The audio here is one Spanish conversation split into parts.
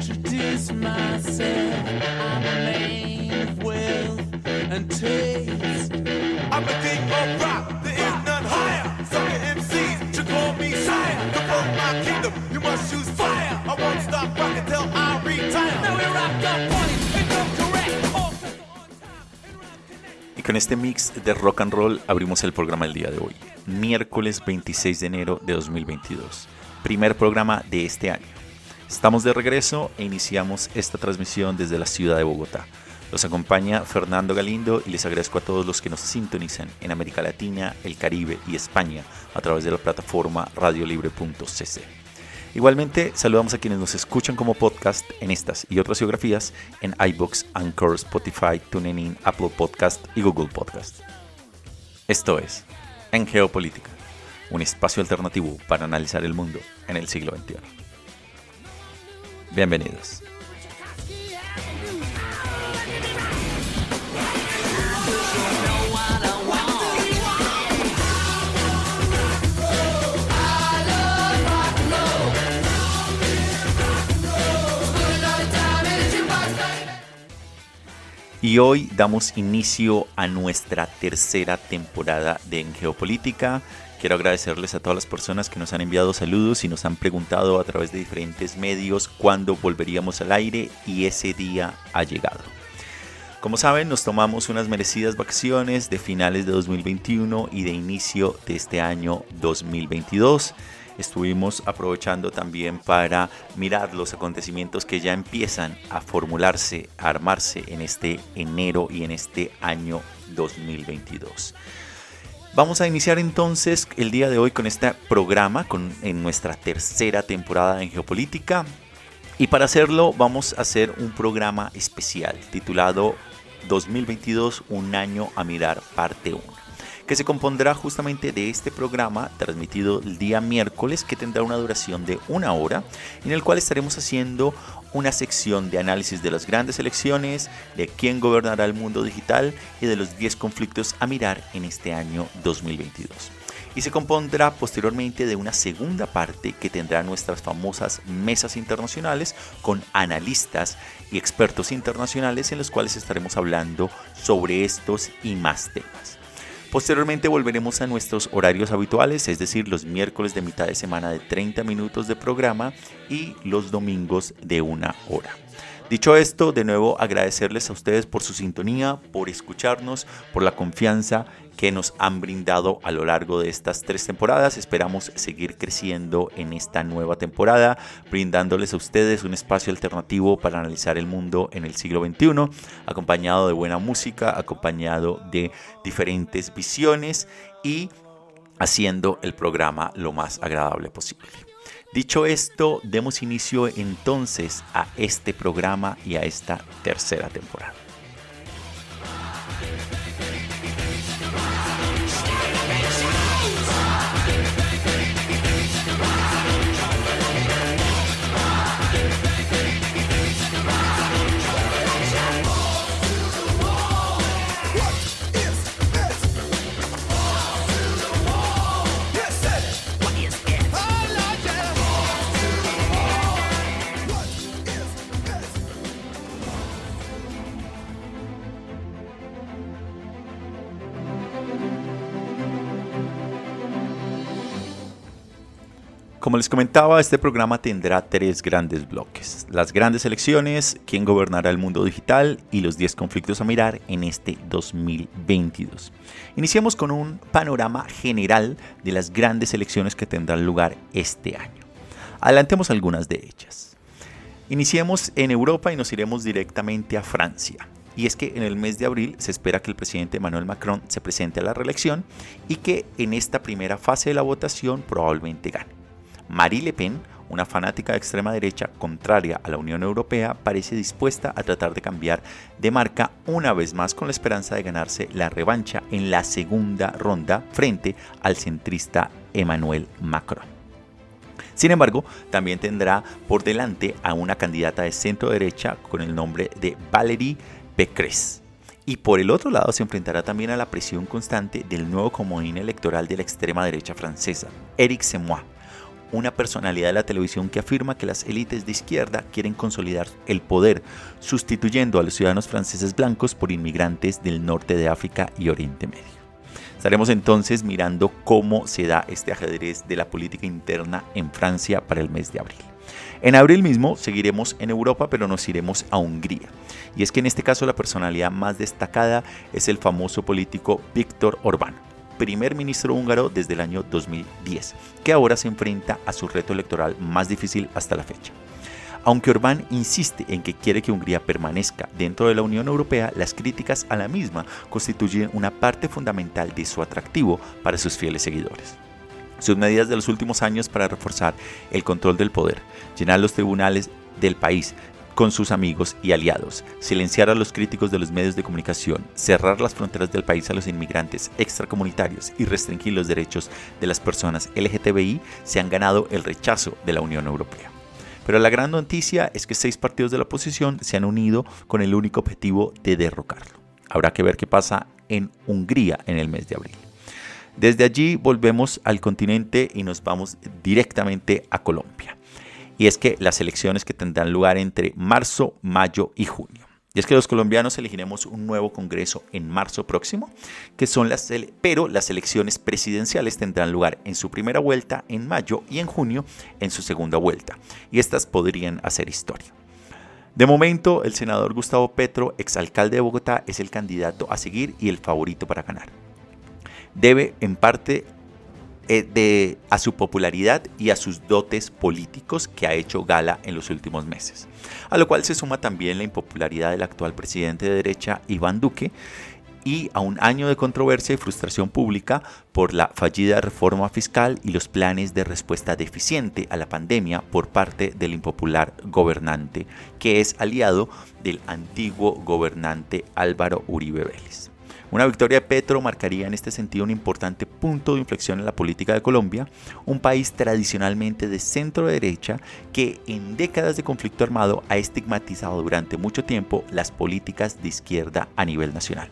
I'm a is call me. To my kingdom, you must. I won't stop rocking till I retire. Y con este mix de rock and roll abrimos el programa del día de hoy, miércoles 26 de enero de 2022, primer programa de este año. Estamos de regreso e iniciamos esta transmisión desde la ciudad de Bogotá. Los acompaña Fernando Galindo y les agradezco a todos los que nos sintonizan en América Latina, el Caribe y España a través de la plataforma radiolibre.cc. Igualmente, saludamos a quienes nos escuchan como podcast en estas y otras geografías en iBox, Anchor, Spotify, TuneIn, Apple Podcast y Google Podcast. Esto es En Geopolítica, un espacio alternativo para analizar el mundo en el siglo XXI. Bienvenidos. Y hoy damos inicio a nuestra tercera temporada de Geopolítica. Quiero agradecerles a todas las personas que nos han enviado saludos y nos han preguntado a través de diferentes medios cuándo volveríamos al aire y ese día ha llegado. Como saben, nos tomamos unas merecidas vacaciones de finales de 2021 y de inicio de este año 2022 estuvimos aprovechando también para mirar los acontecimientos que ya empiezan a formularse, a armarse en este enero y en este año 2022. Vamos a iniciar entonces el día de hoy con este programa, en nuestra tercera temporada en geopolítica. Y para hacerlo vamos a hacer un programa especial titulado 2022, un año a mirar parte 1 que se compondrá justamente de este programa transmitido el día miércoles que tendrá una duración de una hora en el cual estaremos haciendo una sección de análisis de las grandes elecciones, de quién gobernará el mundo digital y de los 10 conflictos a mirar en este año 2022 y se compondrá posteriormente de una segunda parte que tendrá nuestras famosas mesas internacionales con analistas y expertos internacionales en los cuales estaremos hablando sobre estos y más temas. Posteriormente volveremos a nuestros horarios habituales, es decir, los miércoles de mitad de semana de 30 minutos de programa y los domingos de una hora. Dicho esto, de nuevo agradecerles a ustedes por su sintonía, por escucharnos, por la confianza que nos han brindado a lo largo de estas tres temporadas. Esperamos seguir creciendo en esta nueva temporada, brindándoles a ustedes un espacio alternativo para analizar el mundo en el siglo XXI, acompañado de buena música, acompañado de diferentes visiones y haciendo el programa lo más agradable posible. Dicho esto, demos inicio entonces a este programa y a esta tercera temporada. Como les comentaba, este programa tendrá tres grandes bloques. Las grandes elecciones, quién gobernará el mundo digital y los 10 conflictos a mirar en este 2022. Iniciamos con un panorama general de las grandes elecciones que tendrán lugar este año. Adelantemos algunas de ellas. Iniciemos en Europa y nos iremos directamente a Francia. y es que en el mes de abril se espera que el presidente Emmanuel Macron se presente a la reelección y que en esta primera fase de la votación probablemente gane. Marie Le Pen, una fanática de extrema derecha contraria a la Unión Europea, parece dispuesta a tratar de cambiar de marca una vez más con la esperanza de ganarse la revancha en la segunda ronda frente al centrista Emmanuel Macron. Sin embargo, también tendrá por delante a una candidata de centro derecha con el nombre de Valérie Pécresse. Y por el otro lado se enfrentará también a la presión constante del nuevo comodín electoral de la extrema derecha francesa, Éric Semois, una personalidad de la televisión que afirma que las élites de izquierda quieren consolidar el poder, sustituyendo a los ciudadanos franceses blancos por inmigrantes del norte de África y Oriente Medio. Estaremos entonces mirando cómo se da este ajedrez de la política interna en Francia para el mes de abril. En abril mismo seguiremos en Europa, pero nos iremos a Hungría. Y es que en este caso la personalidad más destacada es el famoso político Víctor Orbán, primer ministro húngaro desde el año 2010, que ahora se enfrenta a su reto electoral más difícil hasta la fecha. Aunque Orbán insiste en que quiere que Hungría permanezca dentro de la Unión Europea, las críticas a la misma constituyen una parte fundamental de su atractivo para sus fieles seguidores. Sus medidas de los últimos años para reforzar el control del poder, llenar los tribunales del país con sus amigos y aliados, silenciar a los críticos de los medios de comunicación, cerrar las fronteras del país a los inmigrantes extracomunitarios y restringir los derechos de las personas LGTBI se han ganado el rechazo de la Unión Europea. Pero la gran noticia es que seis partidos de la oposición se han unido con el único objetivo de derrocarlo. Habrá que ver qué pasa en Hungría en el mes de abril. Desde allí volvemos al continente y nos vamos directamente a Colombia. Y es que las elecciones que tendrán lugar entre marzo, mayo y junio. Y es que los colombianos elegiremos un nuevo Congreso en marzo próximo, que son las pero las elecciones presidenciales tendrán lugar en su primera vuelta en mayo y en junio en su segunda vuelta. Y estas podrían hacer historia. De momento, el senador Gustavo Petro, exalcalde de Bogotá, es el candidato a seguir y el favorito para ganar. Debe en parte eh, de, a su popularidad y a sus dotes políticos que ha hecho gala en los últimos meses. A lo cual se suma también la impopularidad del actual presidente de derecha, Iván Duque, y a un año de controversia y frustración pública por la fallida reforma fiscal y los planes de respuesta deficiente a la pandemia por parte del impopular gobernante, que es aliado del antiguo gobernante Álvaro Uribe Vélez. Una victoria de Petro marcaría en este sentido un importante punto de inflexión en la política de Colombia, un país tradicionalmente de centro derecha que en décadas de conflicto armado ha estigmatizado durante mucho tiempo las políticas de izquierda a nivel nacional.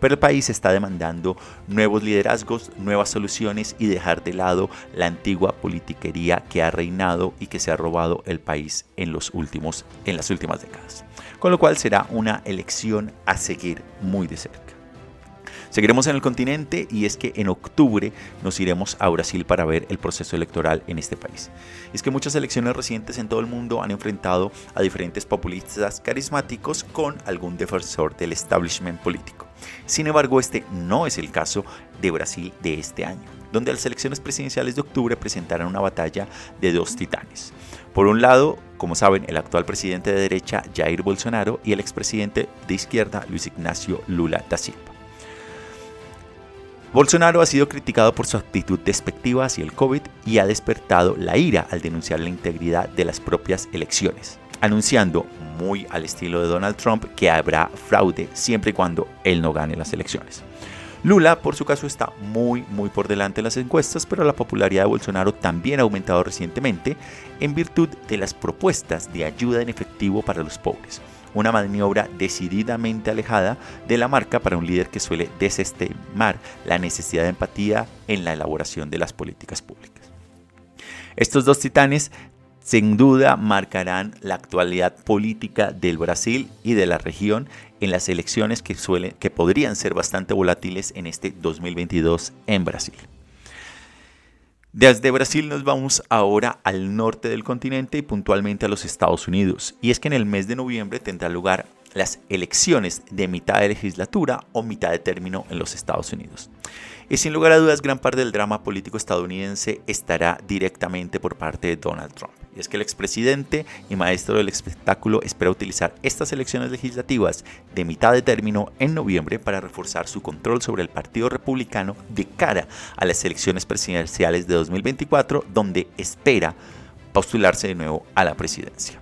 Pero el país está demandando nuevos liderazgos, nuevas soluciones y dejar de lado la antigua politiquería que ha reinado y que se ha robado el país en, los últimos, en las últimas décadas. Con lo cual será una elección a seguir muy de cerca. Seguiremos en el continente y es que en octubre nos iremos a Brasil para ver el proceso electoral en este país. Es que muchas elecciones recientes en todo el mundo han enfrentado a diferentes populistas carismáticos con algún defensor del establishment político. Sin embargo, este no es el caso de Brasil de este año, donde las elecciones presidenciales de octubre presentaron una batalla de dos titanes. Por un lado, como saben, el actual presidente de derecha Jair Bolsonaro y el expresidente de izquierda Luis Ignacio Lula da Silva. Bolsonaro ha sido criticado por su actitud despectiva hacia el COVID y ha despertado la ira al denunciar la integridad de las propias elecciones, anunciando, muy al estilo de Donald Trump, que habrá fraude siempre y cuando él no gane las elecciones. Lula, por su caso, está muy, muy por delante en las encuestas, pero la popularidad de Bolsonaro también ha aumentado recientemente en virtud de las propuestas de ayuda en efectivo para los pobres una maniobra decididamente alejada de la marca para un líder que suele desestimar la necesidad de empatía en la elaboración de las políticas públicas. Estos dos titanes sin duda marcarán la actualidad política del Brasil y de la región en las elecciones que, que podrían ser bastante volátiles en este 2022 en Brasil. Desde Brasil nos vamos ahora al norte del continente y puntualmente a los Estados Unidos. Y es que en el mes de noviembre tendrá lugar las elecciones de mitad de legislatura o mitad de término en los Estados Unidos. Y sin lugar a dudas, gran parte del drama político estadounidense estará directamente por parte de Donald Trump. Y es que el expresidente y maestro del espectáculo espera utilizar estas elecciones legislativas de mitad de término en noviembre para reforzar su control sobre el Partido Republicano de cara a las elecciones presidenciales de 2024, donde espera postularse de nuevo a la presidencia.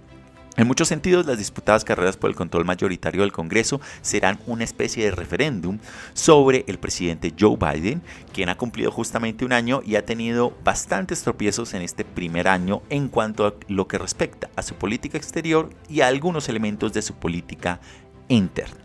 En muchos sentidos, las disputadas carreras por el control mayoritario del Congreso serán una especie de referéndum sobre el presidente Joe Biden, quien ha cumplido justamente un año y ha tenido bastantes tropiezos en este primer año en cuanto a lo que respecta a su política exterior y a algunos elementos de su política interna.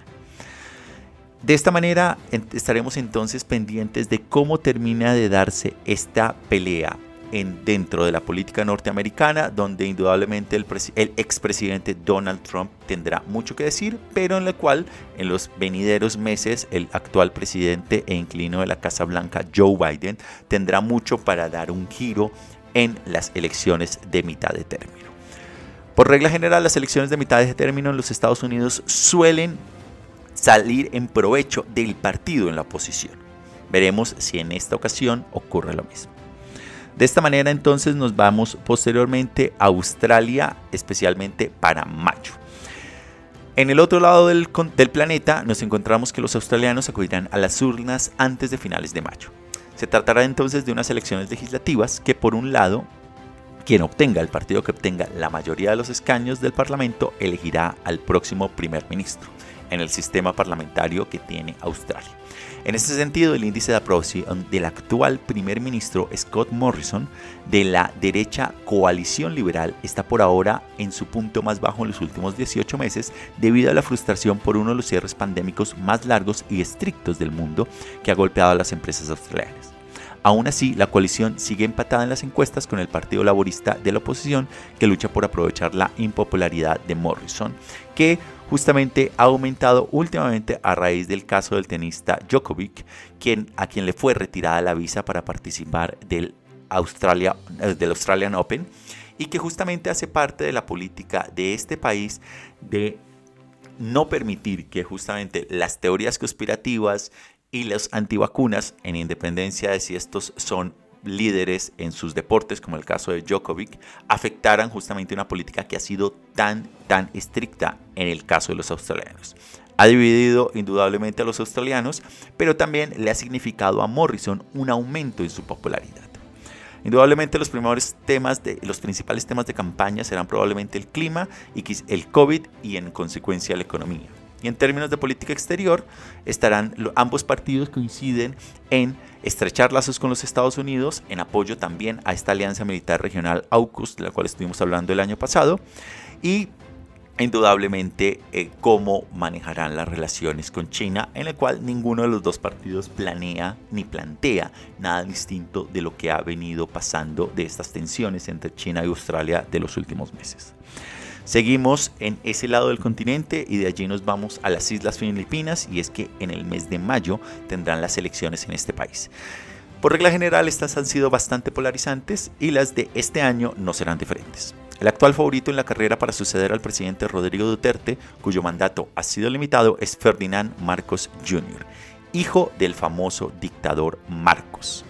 De esta manera estaremos entonces pendientes de cómo termina de darse esta pelea en, dentro de la política norteamericana, donde indudablemente el, el expresidente Donald Trump tendrá mucho que decir, pero en la cual en los venideros meses el actual presidente e inclino de la Casa Blanca, Joe Biden, tendrá mucho para dar un giro en las elecciones de mitad de término. Por regla general, las elecciones de mitad de término en los Estados Unidos suelen salir en provecho del partido en la oposición. Veremos si en esta ocasión ocurre lo mismo. De esta manera entonces nos vamos posteriormente a Australia, especialmente para mayo. En el otro lado del, planeta nos encontramos que los australianos acudirán a las urnas antes de finales de mayo. Se tratará entonces de unas elecciones legislativas que por un lado, quien obtenga, el partido que obtenga la mayoría de los escaños del Parlamento, elegirá al próximo primer ministro en el sistema parlamentario que tiene Australia. En este sentido, el índice de aprobación del actual primer ministro Scott Morrison de la derecha coalición liberal está por ahora en su punto más bajo en los últimos 18 meses debido a la frustración por uno de los cierres pandémicos más largos y estrictos del mundo que ha golpeado a las empresas australianas. Aún así, la coalición sigue empatada en las encuestas con el Partido Laborista de la oposición que lucha por aprovechar la impopularidad de Morrison, que justamente ha aumentado últimamente a raíz del caso del tenista Djokovic, quien, a quien le fue retirada la visa para participar del, Australia, eh, del Australian Open y que justamente hace parte de la política de este país de no permitir que justamente las teorías conspirativas y las antivacunas, en independencia de si estos son líderes en sus deportes, como el caso de Djokovic, afectaran justamente una política que ha sido tan, tan estricta en el caso de los australianos. Ha dividido indudablemente a los australianos, pero también le ha significado a Morrison un aumento en su popularidad. Indudablemente los primeros temas de, los principales temas de campaña serán probablemente el clima y el COVID y en consecuencia la economía. Y en términos de política exterior, estarán ambos partidos coinciden en estrechar lazos con los Estados Unidos, en apoyo también a esta alianza militar regional AUKUS, de la cual estuvimos hablando el año pasado, y indudablemente eh, cómo manejarán las relaciones con China, en el cual ninguno de los dos partidos planea ni plantea nada distinto de lo que ha venido pasando de estas tensiones entre China y Australia de los últimos meses. Seguimos en ese lado del continente y de allí nos vamos a las Islas Filipinas y es que en el mes de mayo tendrán las elecciones en este país. Por regla general estas han sido bastante polarizantes y las de este año no serán diferentes. El actual favorito en la carrera para suceder al presidente Rodrigo Duterte, cuyo mandato ha sido limitado, es Ferdinand Marcos Jr., hijo del famoso dictador Marcos.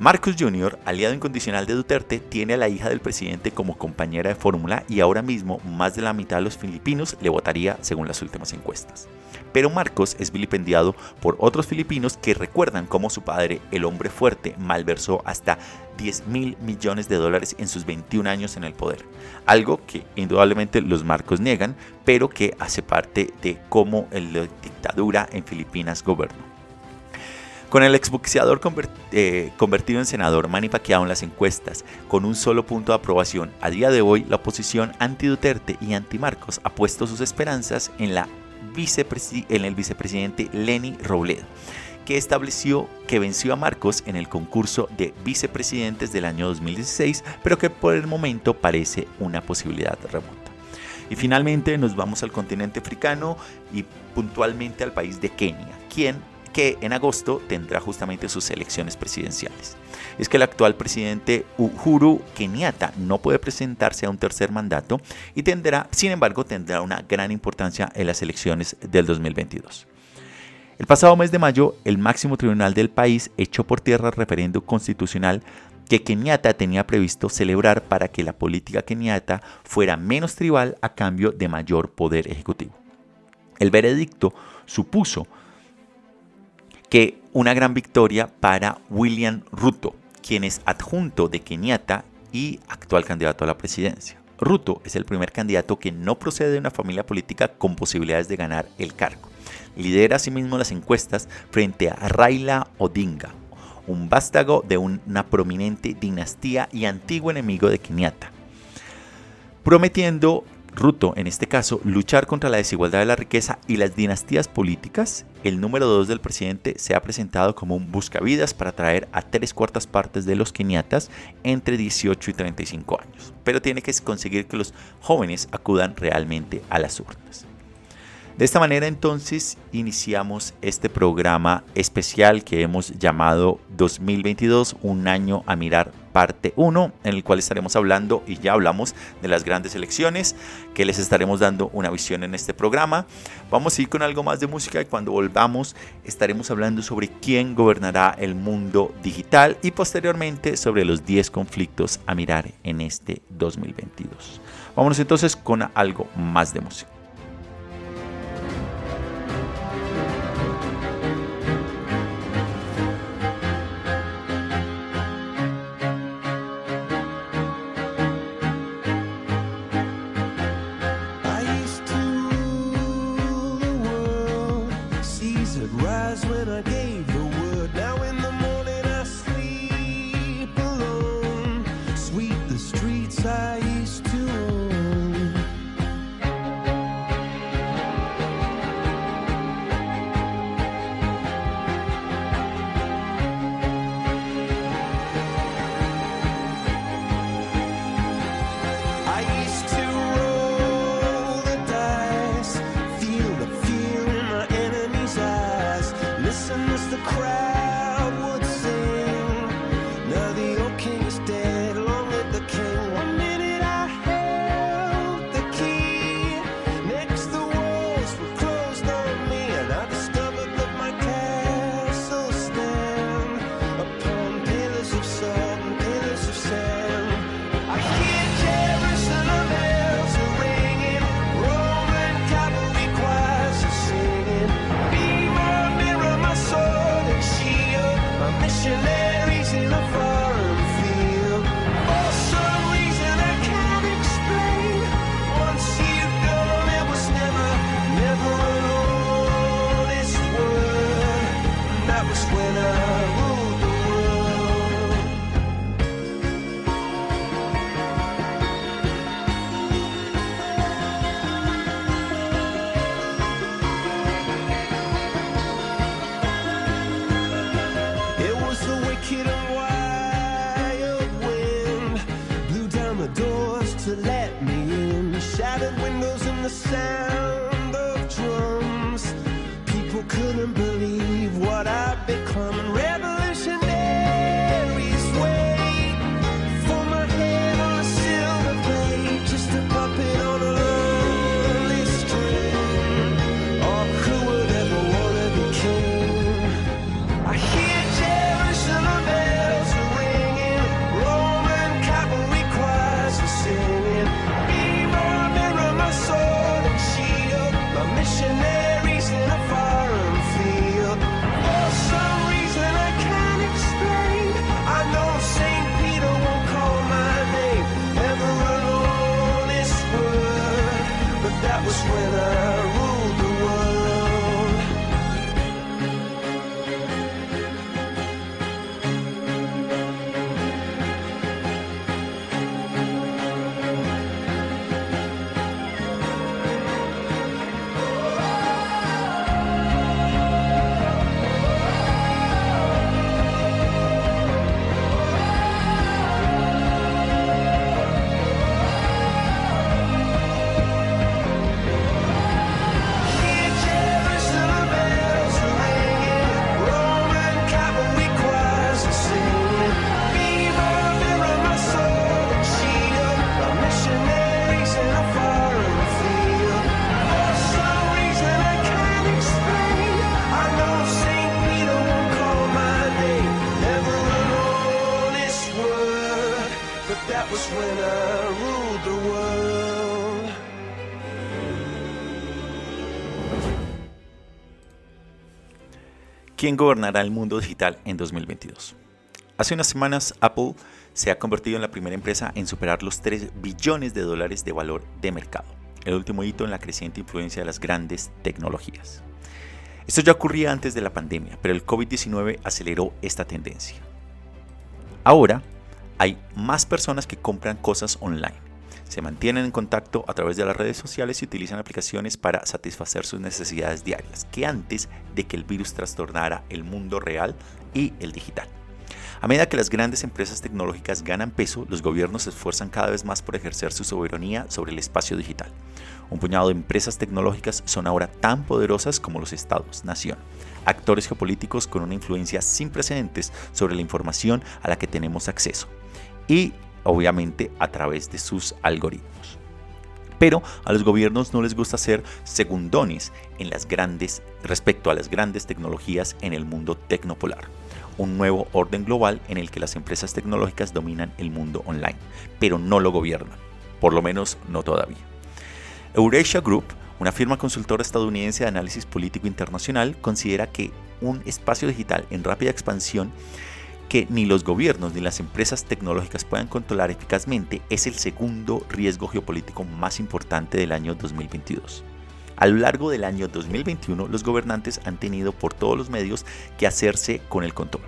Marcos Jr., aliado incondicional de Duterte, tiene a la hija del presidente como compañera de fórmula y ahora mismo más de la mitad de los filipinos le votaría según las últimas encuestas. Pero Marcos es vilipendiado por otros filipinos que recuerdan cómo su padre, el hombre fuerte, malversó hasta 10 mil millones de dólares en sus 21 años en el poder. Algo que indudablemente los Marcos niegan, pero que hace parte de cómo la dictadura en Filipinas gobernó. Con el exboxeador eh, convertido en senador Manny Pacquiao en las encuestas, con un solo punto de aprobación, a día de hoy la oposición anti-Duterte y anti-Marcos ha puesto sus esperanzas en, la en el vicepresidente Lenny Robledo, que estableció que venció a Marcos en el concurso de vicepresidentes del año 2016, pero que por el momento parece una posibilidad remota. Y finalmente nos vamos al continente africano y puntualmente al país de Kenia, quien que en agosto tendrá justamente sus elecciones presidenciales. Es que el actual presidente Uhuru Kenyatta no puede presentarse a un tercer mandato y tendrá, sin embargo, tendrá una gran importancia en las elecciones del 2022. El pasado mes de mayo, el máximo tribunal del país echó por tierra el referendo constitucional que Kenyatta tenía previsto celebrar para que la política Kenyatta fuera menos tribal a cambio de mayor poder ejecutivo. El veredicto supuso que una gran victoria para William Ruto, quien es adjunto de Kenyatta y actual candidato a la presidencia. Ruto es el primer candidato que no procede de una familia política con posibilidades de ganar el cargo. Lidera asimismo las encuestas frente a Raila Odinga, un vástago de una prominente dinastía y antiguo enemigo de Kenyatta, prometiendo Ruto, en este caso, luchar contra la desigualdad de la riqueza y las dinastías políticas, el número 2 del presidente se ha presentado como un buscavidas para atraer a tres cuartas partes de los keniatas entre 18 y 35 años. Pero tiene que conseguir que los jóvenes acudan realmente a las urnas. De esta manera entonces iniciamos este programa especial que hemos llamado 2022, un año a mirar parte 1, en el cual estaremos hablando y ya hablamos de las grandes elecciones, que les estaremos dando una visión en este programa. Vamos a ir con algo más de música y cuando volvamos estaremos hablando sobre quién gobernará el mundo digital y posteriormente sobre los 10 conflictos a mirar en este 2022. Vámonos entonces con algo más de música. ¿Quién gobernará el mundo digital en 2022? Hace unas semanas Apple se ha convertido en la primera empresa en superar los 3 billones de dólares de valor de mercado, el último hito en la creciente influencia de las grandes tecnologías. Esto ya ocurría antes de la pandemia, pero el COVID-19 aceleró esta tendencia. Ahora hay más personas que compran cosas online. Se mantienen en contacto a través de las redes sociales y utilizan aplicaciones para satisfacer sus necesidades diarias, que antes de que el virus trastornara el mundo real y el digital. A medida que las grandes empresas tecnológicas ganan peso, los gobiernos se esfuerzan cada vez más por ejercer su soberanía sobre el espacio digital. Un puñado de empresas tecnológicas son ahora tan poderosas como los estados-nación, actores geopolíticos con una influencia sin precedentes sobre la información a la que tenemos acceso y obviamente a través de sus algoritmos. Pero a los gobiernos no les gusta ser segundones en las grandes respecto a las grandes tecnologías en el mundo tecnopolar un nuevo orden global en el que las empresas tecnológicas dominan el mundo online, pero no lo gobiernan, por lo menos no todavía. Eurasia Group, una firma consultora estadounidense de análisis político internacional, considera que un espacio digital en rápida expansión que ni los gobiernos ni las empresas tecnológicas puedan controlar eficazmente es el segundo riesgo geopolítico más importante del año 2022. A lo largo del año 2021, los gobernantes han tenido por todos los medios que hacerse con el control.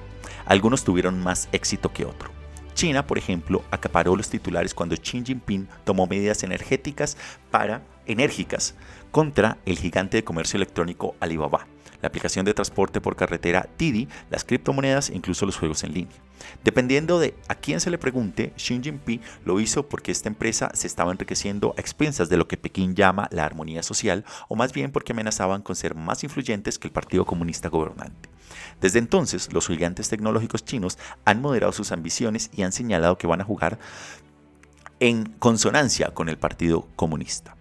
Algunos tuvieron más éxito que otro. China, por ejemplo, acaparó los titulares cuando Xi Jinping tomó medidas energéticas para enérgicas contra el gigante de comercio electrónico Alibaba la aplicación de transporte por carretera Didi, las criptomonedas e incluso los juegos en línea. Dependiendo de a quién se le pregunte, Xi Jinping lo hizo porque esta empresa se estaba enriqueciendo a expensas de lo que Pekín llama la armonía social, o más bien porque amenazaban con ser más influyentes que el Partido Comunista gobernante. Desde entonces, los gigantes tecnológicos chinos han moderado sus ambiciones y han señalado que van a jugar en consonancia con el Partido Comunista.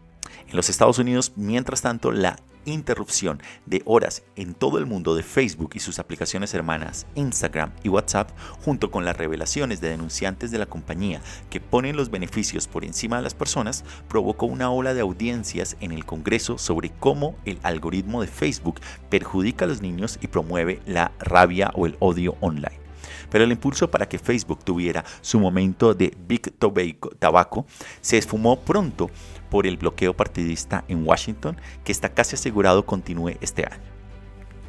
En los Estados Unidos, mientras tanto, la interrupción de horas en todo el mundo de Facebook y sus aplicaciones hermanas Instagram y WhatsApp, junto con las revelaciones de denunciantes de la compañía que ponen los beneficios por encima de las personas, provocó una ola de audiencias en el Congreso sobre cómo el algoritmo de Facebook perjudica a los niños y promueve la rabia o el odio online. Pero el impulso para que Facebook tuviera su momento de Big Tobacco se esfumó pronto por el bloqueo partidista en Washington que está casi asegurado continúe este año.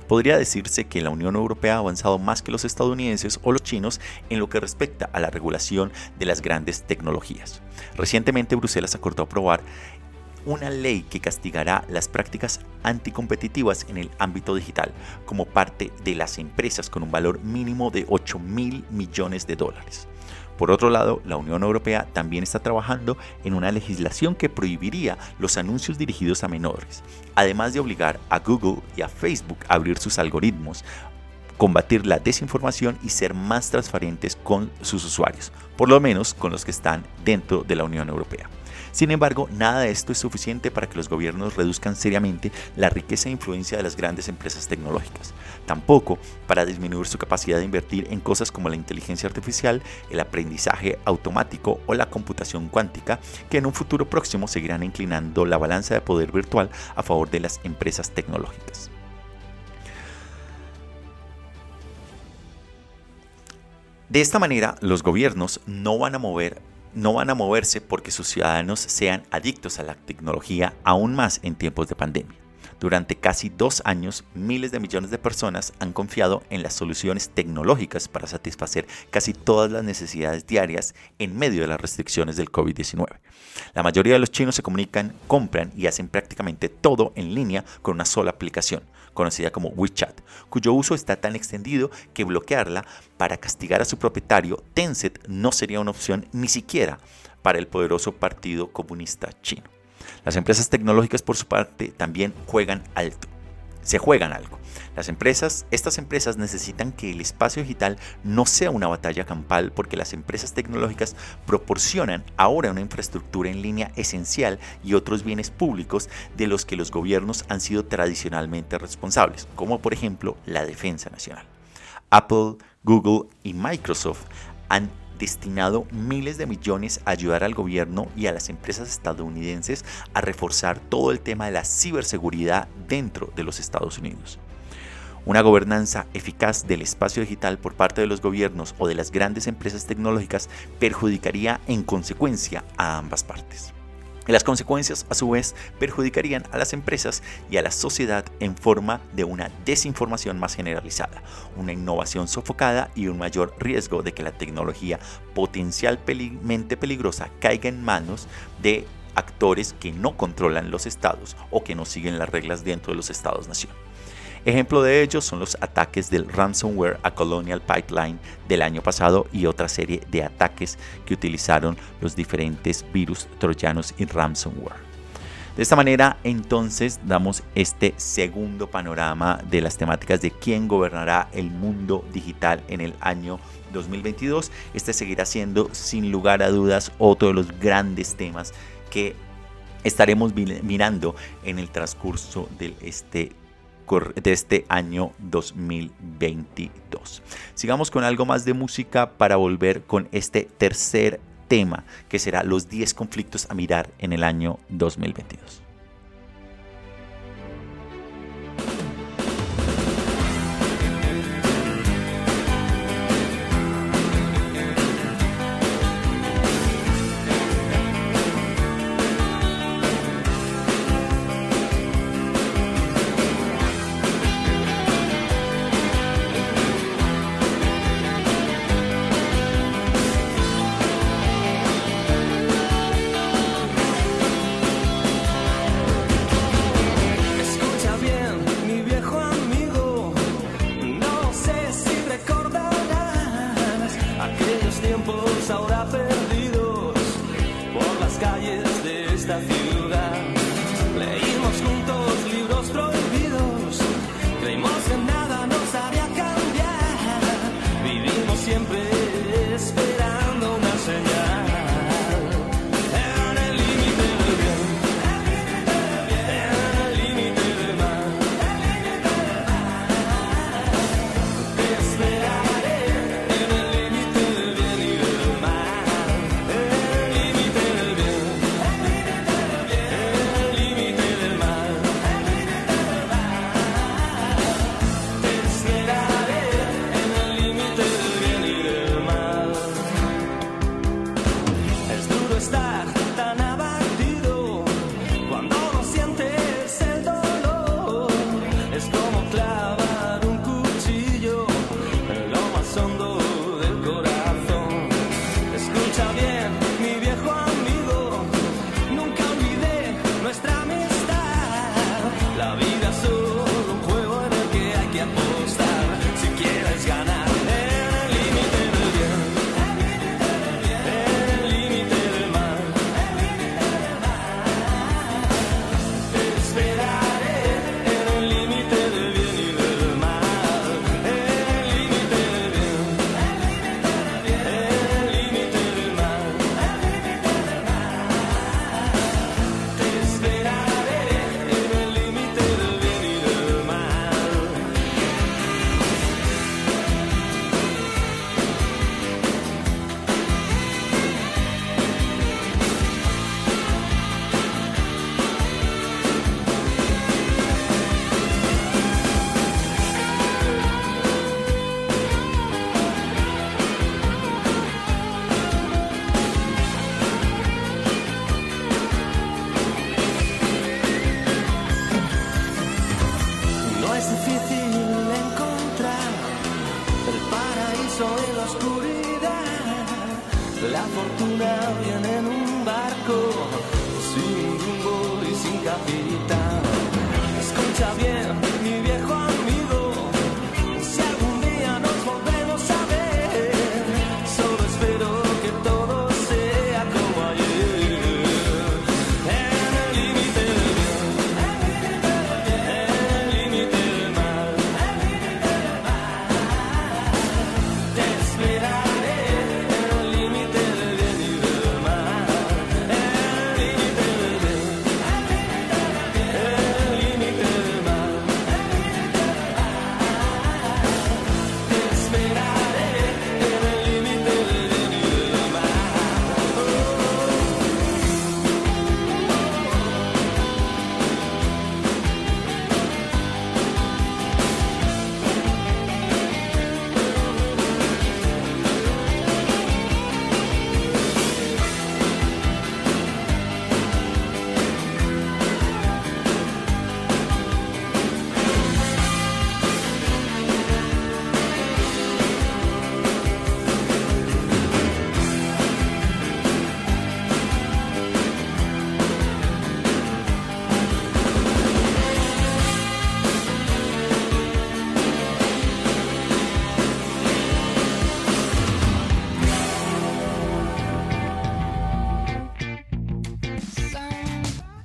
Podría decirse que la Unión Europea ha avanzado más que los estadounidenses o los chinos en lo que respecta a la regulación de las grandes tecnologías. Recientemente Bruselas acordó aprobar una ley que castigará las prácticas anticompetitivas en el ámbito digital como parte de las empresas con un valor mínimo de 8 mil millones de dólares. Por otro lado, la Unión Europea también está trabajando en una legislación que prohibiría los anuncios dirigidos a menores, además de obligar a Google y a Facebook a abrir sus algoritmos, combatir la desinformación y ser más transparentes con sus usuarios, por lo menos con los que están dentro de la Unión Europea. Sin embargo, nada de esto es suficiente para que los gobiernos reduzcan seriamente la riqueza e influencia de las grandes empresas tecnológicas. Tampoco para disminuir su capacidad de invertir en cosas como la inteligencia artificial, el aprendizaje automático o la computación cuántica, que en un futuro próximo seguirán inclinando la balanza de poder virtual a favor de las empresas tecnológicas. De esta manera, los gobiernos no van a mover no van a moverse porque sus ciudadanos sean adictos a la tecnología aún más en tiempos de pandemia. Durante casi dos años, miles de millones de personas han confiado en las soluciones tecnológicas para satisfacer casi todas las necesidades diarias en medio de las restricciones del COVID-19. La mayoría de los chinos se comunican, compran y hacen prácticamente todo en línea con una sola aplicación, conocida como WeChat, cuyo uso está tan extendido que bloquearla para castigar a su propietario, Tencent, no sería una opción ni siquiera para el poderoso Partido Comunista Chino. Las empresas tecnológicas, por su parte, también juegan alto. Se juegan algo. Las empresas, estas empresas necesitan que el espacio digital no sea una batalla campal porque las empresas tecnológicas proporcionan ahora una infraestructura en línea esencial y otros bienes públicos de los que los gobiernos han sido tradicionalmente responsables, como por ejemplo la defensa nacional. Apple, Google y Microsoft han destinado miles de millones a ayudar al gobierno y a las empresas estadounidenses a reforzar todo el tema de la ciberseguridad dentro de los Estados Unidos. Una gobernanza eficaz del espacio digital por parte de los gobiernos o de las grandes empresas tecnológicas perjudicaría en consecuencia a ambas partes. Las consecuencias, a su vez, perjudicarían a las empresas y a la sociedad en forma de una desinformación más generalizada, una innovación sofocada y un mayor riesgo de que la tecnología potencialmente peligrosa caiga en manos de actores que no controlan los estados o que no siguen las reglas dentro de los estados-nación. Ejemplo de ello son los ataques del ransomware a Colonial Pipeline del año pasado y otra serie de ataques que utilizaron los diferentes virus troyanos y ransomware. De esta manera, entonces, damos este segundo panorama de las temáticas de quién gobernará el mundo digital en el año 2022. Este seguirá siendo, sin lugar a dudas, otro de los grandes temas que estaremos mirando en el transcurso de este de este año 2022. Sigamos con algo más de música para volver con este tercer tema que será los 10 conflictos a mirar en el año 2022.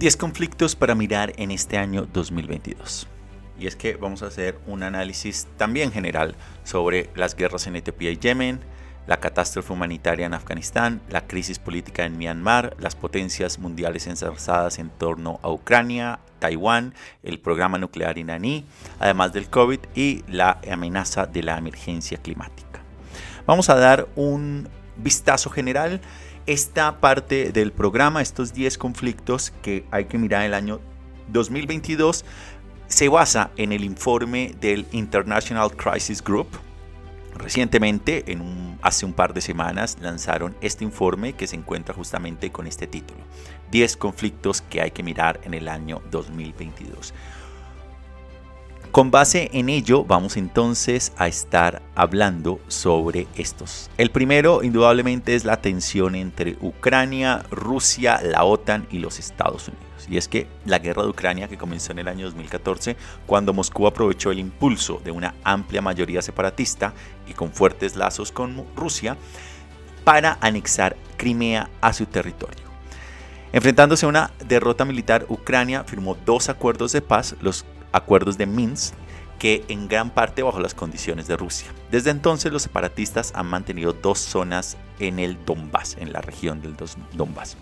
10 conflictos para mirar en este año 2022. Y es que vamos a hacer un análisis también general sobre las guerras en Etiopía y Yemen, la catástrofe humanitaria en Afganistán, la crisis política en Myanmar, las potencias mundiales enzarzadas en torno a Ucrania, Taiwán, el programa nuclear iraní, además del COVID y la amenaza de la emergencia climática. Vamos a dar un vistazo general. Esta parte del programa, estos 10 conflictos que hay que mirar el año 2022, se basa en el informe del International Crisis Group. Recientemente, hace un par de semanas, lanzaron este informe que se encuentra justamente con este título. 10 conflictos que hay que mirar en el año 2022. Con base en ello, vamos entonces a estar hablando sobre estos. El primero, indudablemente, es la tensión entre Ucrania, Rusia, la OTAN y los Estados Unidos. Y es que la guerra de Ucrania, que comenzó en el año 2014, cuando Moscú aprovechó el impulso de una amplia mayoría separatista y con fuertes lazos con Rusia, para anexar Crimea a su territorio. Enfrentándose a una derrota militar, Ucrania firmó dos acuerdos de paz, los acuerdos de Minsk, que en gran parte bajo las condiciones de Rusia. Desde entonces los separatistas han mantenido dos zonas en el Donbass, en la región del Donbass.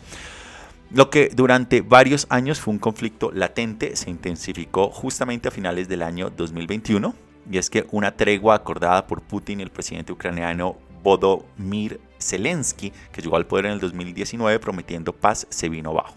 Lo que durante varios años fue un conflicto latente se intensificó justamente a finales del año 2021 y es que una tregua acordada por Putin y el presidente ucraniano Volodymyr Zelensky, que llegó al poder en el 2019 prometiendo paz, se vino abajo.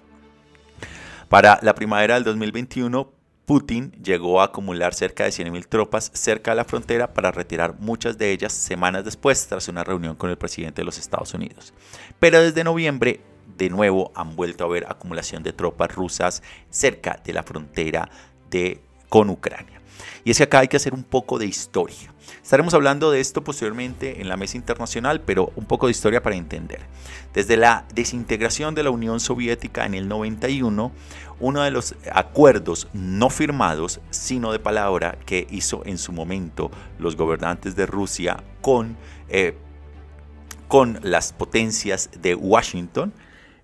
Para la primavera del 2021, Putin llegó a acumular cerca de 100.000 tropas cerca de la frontera para retirar muchas de ellas semanas después tras una reunión con el presidente de los Estados Unidos. Pero desde noviembre, de nuevo, han vuelto a haber acumulación de tropas rusas cerca de la frontera de, con Ucrania. Y es que acá hay que hacer un poco de historia. Estaremos hablando de esto posteriormente en la mesa internacional, pero un poco de historia para entender. Desde la desintegración de la Unión Soviética en el 91, uno de los acuerdos no firmados, sino de palabra, que hizo en su momento los gobernantes de Rusia con, eh, con las potencias de Washington,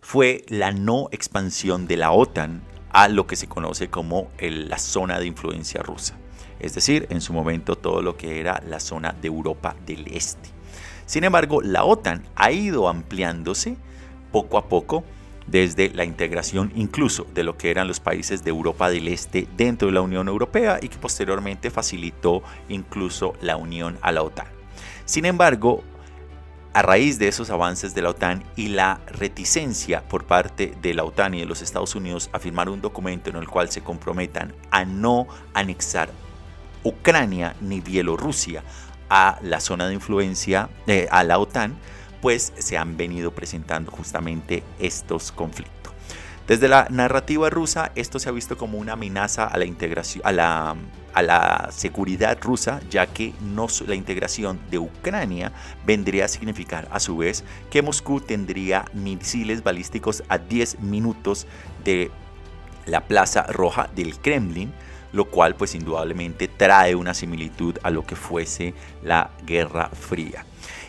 fue la no expansión de la OTAN a lo que se conoce como la zona de influencia rusa. Es decir, en su momento todo lo que era la zona de Europa del Este. Sin embargo, la OTAN ha ido ampliándose poco a poco desde la integración incluso de lo que eran los países de Europa del Este dentro de la Unión Europea y que posteriormente facilitó incluso la unión a la OTAN. Sin embargo, a raíz de esos avances de la OTAN y la reticencia por parte de la OTAN y de los Estados Unidos a firmar un documento en el cual se comprometan a no anexar Ucrania ni Bielorrusia a la zona de influencia eh, a la OTAN, pues se han venido presentando justamente estos conflictos. Desde la narrativa rusa, esto se ha visto como una amenaza a la integración, a la, a la seguridad rusa, ya que no, la integración de Ucrania vendría a significar a su vez que Moscú tendría misiles balísticos a 10 minutos de la Plaza Roja del Kremlin, lo cual pues indudablemente trae una similitud a lo que fuese la Guerra Fría.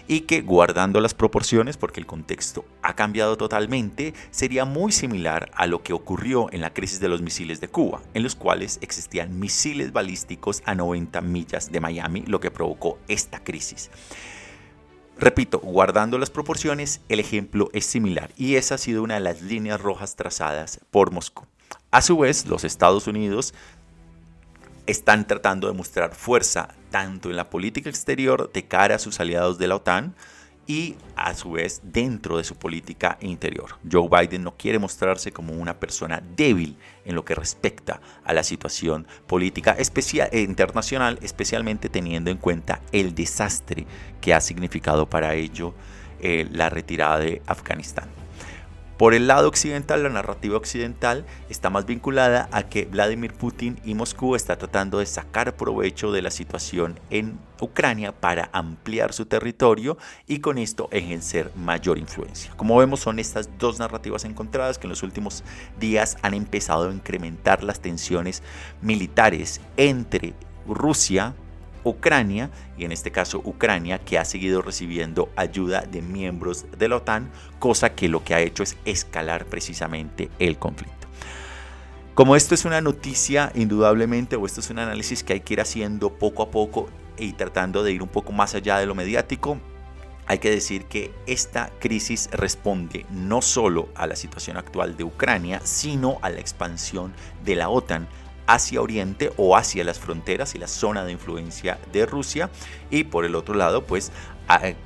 Y que guardando las proporciones, porque el contexto ha cambiado totalmente, sería muy similar a lo que ocurrió en la crisis de los misiles de Cuba, en los cuales existían misiles balísticos a 90 millas de Miami, lo que provocó esta crisis. Repito, guardando las proporciones, el ejemplo es similar y esa ha sido una de las líneas rojas trazadas por Moscú. A su vez, los Estados Unidos están tratando de mostrar fuerza tanto en la política exterior de cara a sus aliados de la OTAN y a su vez dentro de su política interior. Joe Biden no quiere mostrarse como una persona débil en lo que respecta a la situación política eh, internacional, especialmente teniendo en cuenta el desastre que ha significado para ello eh, la retirada de Afganistán. Por el lado occidental, la narrativa occidental está más vinculada a que Vladimir Putin y Moscú está tratando de sacar provecho de la situación en Ucrania para ampliar su territorio y con esto ejercer mayor influencia. Como vemos son estas dos narrativas encontradas que en los últimos días han empezado a incrementar las tensiones militares entre Rusia, Ucrania, y en este caso Ucrania, que ha seguido recibiendo ayuda de miembros de la OTAN, cosa que lo que ha hecho es escalar precisamente el conflicto. Como esto es una noticia, indudablemente, o esto es un análisis que hay que ir haciendo poco a poco y tratando de ir un poco más allá de lo mediático, hay que decir que esta crisis responde no solo a la situación actual de Ucrania, sino a la expansión de la OTAN hacia Oriente o hacia las fronteras y la zona de influencia de Rusia y por el otro lado pues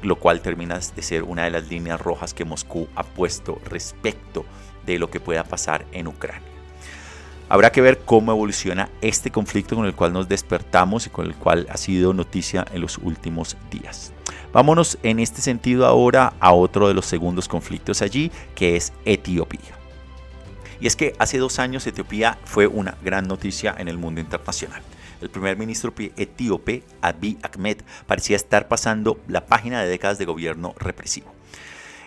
lo cual termina de ser una de las líneas rojas que Moscú ha puesto respecto de lo que pueda pasar en Ucrania. Habrá que ver cómo evoluciona este conflicto con el cual nos despertamos y con el cual ha sido noticia en los últimos días. Vámonos en este sentido ahora a otro de los segundos conflictos allí, que es Etiopía. Y es que hace dos años Etiopía fue una gran noticia en el mundo internacional. El primer ministro etíope, Abiy Ahmed, parecía estar pasando la página de décadas de gobierno represivo.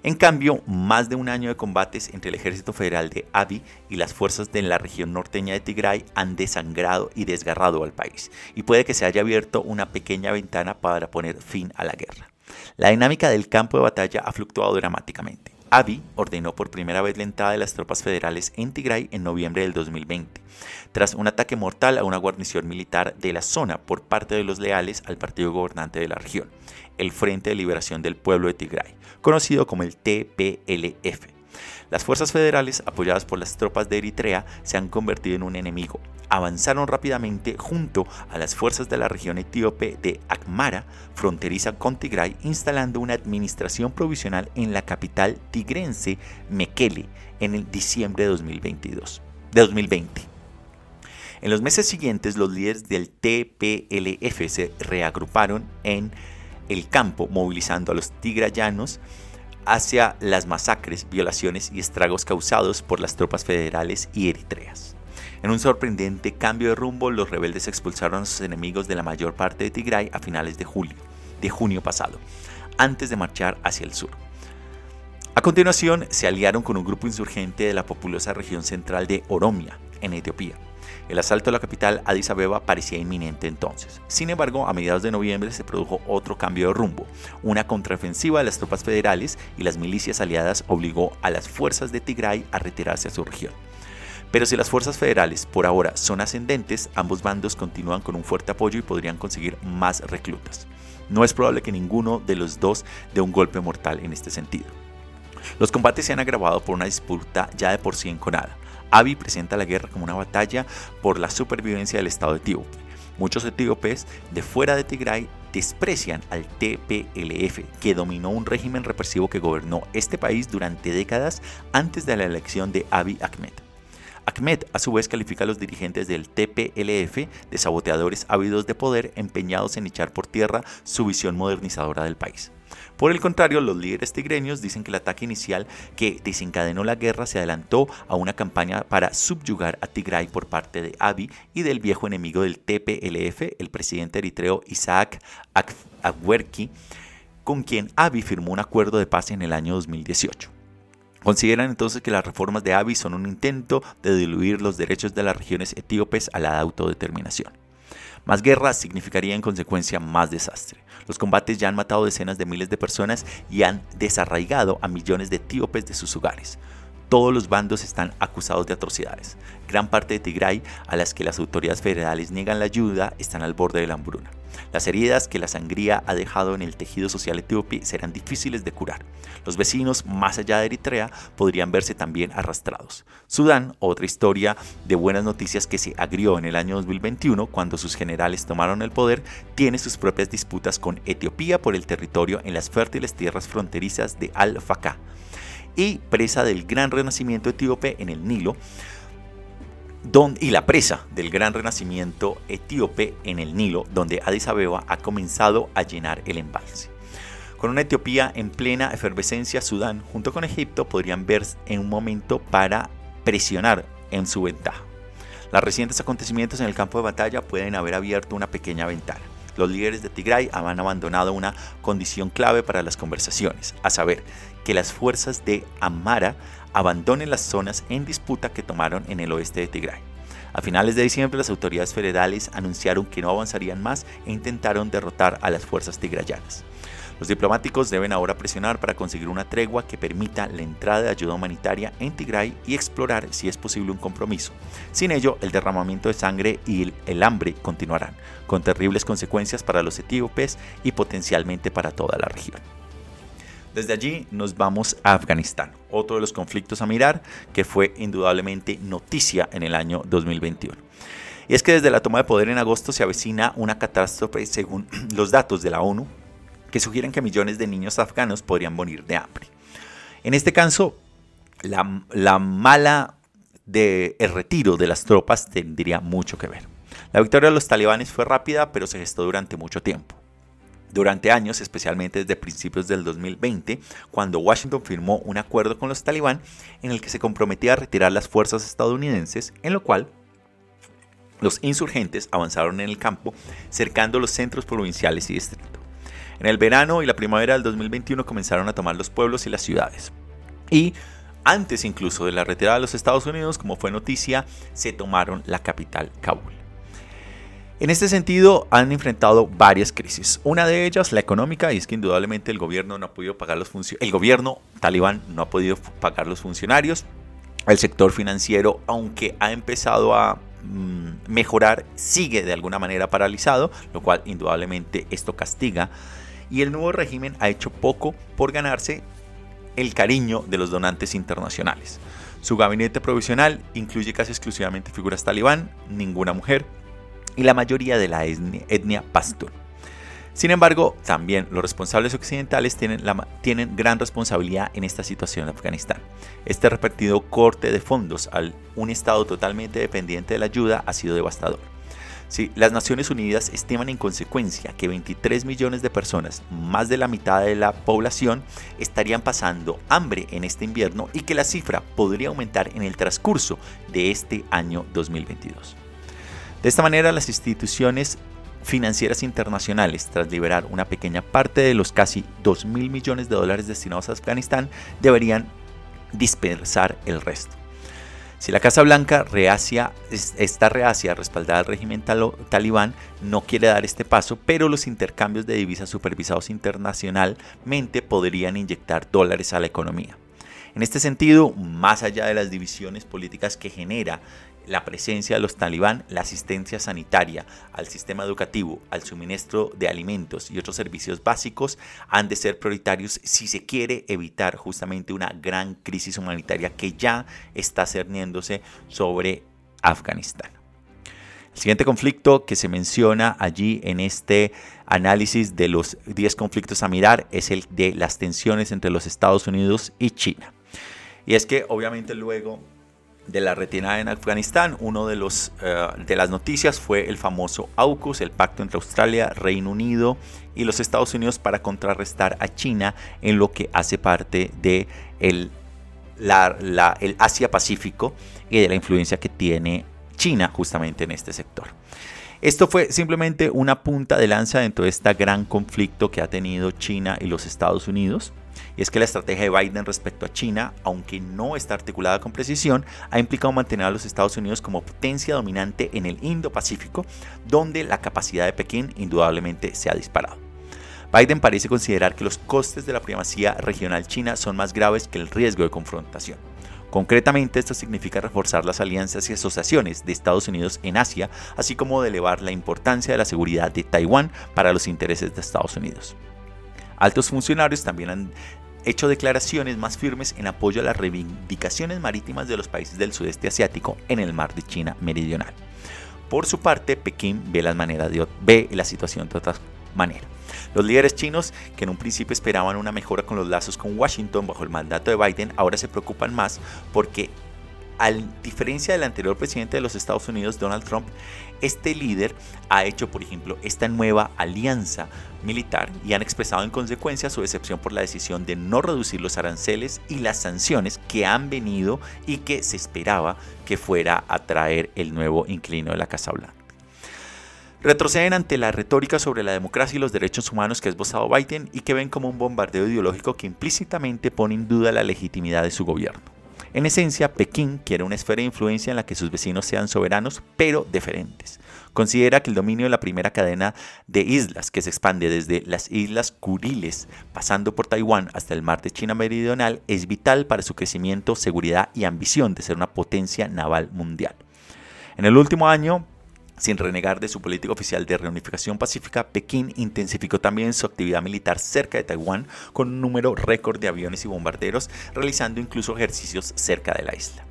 En cambio, más de un año de combates entre el ejército federal de Abiy y las fuerzas de la región norteña de Tigray han desangrado y desgarrado al país, y puede que se haya abierto una pequeña ventana para poner fin a la guerra. La dinámica del campo de batalla ha fluctuado dramáticamente. Abiy ordenó por primera vez la entrada de las tropas federales en Tigray en noviembre del 2020, tras un ataque mortal a una guarnición militar de la zona por parte de los leales al partido gobernante de la región, el Frente de Liberación del Pueblo de Tigray, conocido como el TPLF. Las fuerzas federales, apoyadas por las tropas de Eritrea, se han convertido en un enemigo. Avanzaron rápidamente junto a las fuerzas de la región etíope de Akmara, fronteriza con Tigray, instalando una administración provisional en la capital tigrense, Mekele, en el diciembre de 2022, de 2020. En los meses siguientes, los líderes del TPLF se reagruparon en el campo, movilizando a los tigrayanos hacia las masacres, violaciones y estragos causados por las tropas federales y eritreas. En un sorprendente cambio de rumbo, los rebeldes expulsaron a sus enemigos de la mayor parte de Tigray a finales de julio, de junio pasado, antes de marchar hacia el sur. A continuación, se aliaron con un grupo insurgente de la populosa región central de Oromia, en Etiopía. El asalto a la capital Addis Abeba parecía inminente entonces. Sin embargo, a mediados de noviembre se produjo otro cambio de rumbo. Una contraofensiva de las tropas federales y las milicias aliadas obligó a las fuerzas de Tigray a retirarse a su región. Pero si las fuerzas federales por ahora son ascendentes, ambos bandos continúan con un fuerte apoyo y podrían conseguir más reclutas. No es probable que ninguno de los dos dé un golpe mortal en este sentido. Los combates se han agravado por una disputa ya de por sí enconada. Abiy presenta la guerra como una batalla por la supervivencia del Estado etíope. Muchos etíopes de fuera de Tigray desprecian al TPLF, que dominó un régimen represivo que gobernó este país durante décadas antes de la elección de Abiy Ahmed. Ahmed a su vez califica a los dirigentes del TPLF de saboteadores ávidos de poder empeñados en echar por tierra su visión modernizadora del país. Por el contrario, los líderes tigreños dicen que el ataque inicial que desencadenó la guerra se adelantó a una campaña para subyugar a Tigray por parte de Abiy y del viejo enemigo del TPLF, el presidente eritreo Isaac Afwerki, con quien Abiy firmó un acuerdo de paz en el año 2018. Consideran entonces que las reformas de Abiy son un intento de diluir los derechos de las regiones etíopes a la autodeterminación. Más guerra significaría en consecuencia más desastre. Los combates ya han matado decenas de miles de personas y han desarraigado a millones de etíopes de sus hogares. Todos los bandos están acusados de atrocidades. Gran parte de Tigray, a las que las autoridades federales niegan la ayuda, están al borde de la hambruna. Las heridas que la sangría ha dejado en el tejido social etíope serán difíciles de curar. Los vecinos más allá de Eritrea podrían verse también arrastrados. Sudán, otra historia de buenas noticias que se agrió en el año 2021 cuando sus generales tomaron el poder, tiene sus propias disputas con Etiopía por el territorio en las fértiles tierras fronterizas de Al-Faqah y presa del gran renacimiento etíope en el Nilo, y la presa del gran renacimiento etíope en el Nilo, donde Addis Abeba ha comenzado a llenar el embalse. Con una Etiopía en plena efervescencia, Sudán, junto con Egipto, podrían verse en un momento para presionar en su ventaja. Los recientes acontecimientos en el campo de batalla pueden haber abierto una pequeña ventana. Los líderes de Tigray han abandonado una condición clave para las conversaciones, a saber, que las fuerzas de Amara abandonen las zonas en disputa que tomaron en el oeste de Tigray. A finales de diciembre las autoridades federales anunciaron que no avanzarían más e intentaron derrotar a las fuerzas tigrayanas. Los diplomáticos deben ahora presionar para conseguir una tregua que permita la entrada de ayuda humanitaria en Tigray y explorar si es posible un compromiso. Sin ello, el derramamiento de sangre y el, hambre continuarán, con terribles consecuencias para los etíopes y potencialmente para toda la región. Desde allí nos vamos a Afganistán, otro de los conflictos a mirar que fue indudablemente noticia en el año 2021. Y es que desde la toma de poder en agosto se avecina una catástrofe según los datos de la ONU que sugieren que millones de niños afganos podrían morir de hambre. En este caso, la, la mala de retiro de las tropas tendría mucho que ver. La victoria de los talibanes fue rápida, pero se gestó durante mucho tiempo. Durante años, especialmente desde principios del 2020, cuando Washington firmó un acuerdo con los talibán en el que se comprometía a retirar las fuerzas estadounidenses, en lo cual los insurgentes avanzaron en el campo, cercando los centros provinciales y distritos. En el verano y la primavera del 2021 comenzaron a tomar los pueblos y las ciudades. Y antes incluso de la retirada de los Estados Unidos, como fue noticia, se tomaron la capital Kabul. En este sentido, han enfrentado varias crisis. Una de ellas, la económica, y es que indudablemente el gobierno no ha podido pagar los el gobierno talibán no ha podido pagar los funcionarios. El sector financiero, aunque ha empezado a mm, mejorar, sigue de alguna manera paralizado, lo cual indudablemente esto castiga y el nuevo régimen ha hecho poco por ganarse el cariño de los donantes internacionales. Su gabinete provisional incluye casi exclusivamente figuras talibán, ninguna mujer y la mayoría de la etnia, pashtun. Sin embargo, también los responsables occidentales tienen, gran responsabilidad en esta situación en Afganistán. Este repetido corte de fondos a un Estado totalmente dependiente de la ayuda ha sido devastador. Las Naciones Unidas estiman en consecuencia que 23 millones de personas, más de la mitad de la población, estarían pasando hambre en este invierno y que la cifra podría aumentar en el transcurso de este año 2022. De esta manera, las instituciones financieras internacionales, tras liberar una pequeña parte de los casi 2 mil millones de dólares destinados a Afganistán, deberían dispersar el resto. Si la Casa Blanca reacia, está reacia a respaldar al régimen talibán, no quiere dar este paso, pero los intercambios de divisas supervisados internacionalmente podrían inyectar dólares a la economía. En este sentido, más allá de las divisiones políticas que genera la presencia de los talibán, la asistencia sanitaria, al sistema educativo, al suministro de alimentos y otros servicios básicos han de ser prioritarios si se quiere evitar justamente una gran crisis humanitaria que ya está cerniéndose sobre Afganistán. El siguiente conflicto que se menciona allí en este análisis de los 10 conflictos a mirar es el de las tensiones entre los Estados Unidos y China. Y es que obviamente luego de la retirada en Afganistán, uno de, los, eh, de las noticias fue el famoso AUKUS, el pacto entre Australia, Reino Unido y los Estados Unidos para contrarrestar a China en lo que hace parte de el, el Asia-Pacífico y de la influencia que tiene China justamente en este sector. Esto fue simplemente una punta de lanza dentro de este gran conflicto que ha tenido China y los Estados Unidos y es que la estrategia de Biden respecto a China, aunque no está articulada con precisión, ha implicado mantener a los Estados Unidos como potencia dominante en el Indo-Pacífico, donde la capacidad de Pekín indudablemente se ha disparado. Biden parece considerar que los costes de la primacía regional china son más graves que el riesgo de confrontación. Concretamente, esto significa reforzar las alianzas y asociaciones de Estados Unidos en Asia, así como elevar la importancia de la seguridad de Taiwán para los intereses de Estados Unidos. Altos funcionarios también han hecho declaraciones más firmes en apoyo a las reivindicaciones marítimas de los países del sudeste asiático en el mar de China meridional. Por su parte, Pekín ve, las maneras ve la situación de otra manera. Los líderes chinos, que en un principio esperaban una mejora con los lazos con Washington bajo el mandato de Biden, ahora se preocupan más porque a diferencia del anterior presidente de los Estados Unidos, Donald Trump, este líder ha hecho, por ejemplo, esta nueva alianza militar y han expresado en consecuencia su decepción por la decisión de no reducir los aranceles y las sanciones que han venido y que se esperaba que fuera a traer el nuevo inclino de la Casa Blanca. Retroceden ante la retórica sobre la democracia y los derechos humanos que ha esbozado Biden y que ven como un bombardeo ideológico que implícitamente pone en duda la legitimidad de su gobierno. En esencia, Pekín quiere una esfera de influencia en la que sus vecinos sean soberanos, pero diferentes. Considera que el dominio de la primera cadena de islas, que se expande desde las Islas Kuriles, pasando por Taiwán hasta el mar de China Meridional, es vital para su crecimiento, seguridad y ambición de ser una potencia naval mundial. En el último año, sin renegar de su política oficial de reunificación pacífica, Pekín intensificó también su actividad militar cerca de Taiwán con un número récord de aviones y bombarderos, realizando incluso ejercicios cerca de la isla.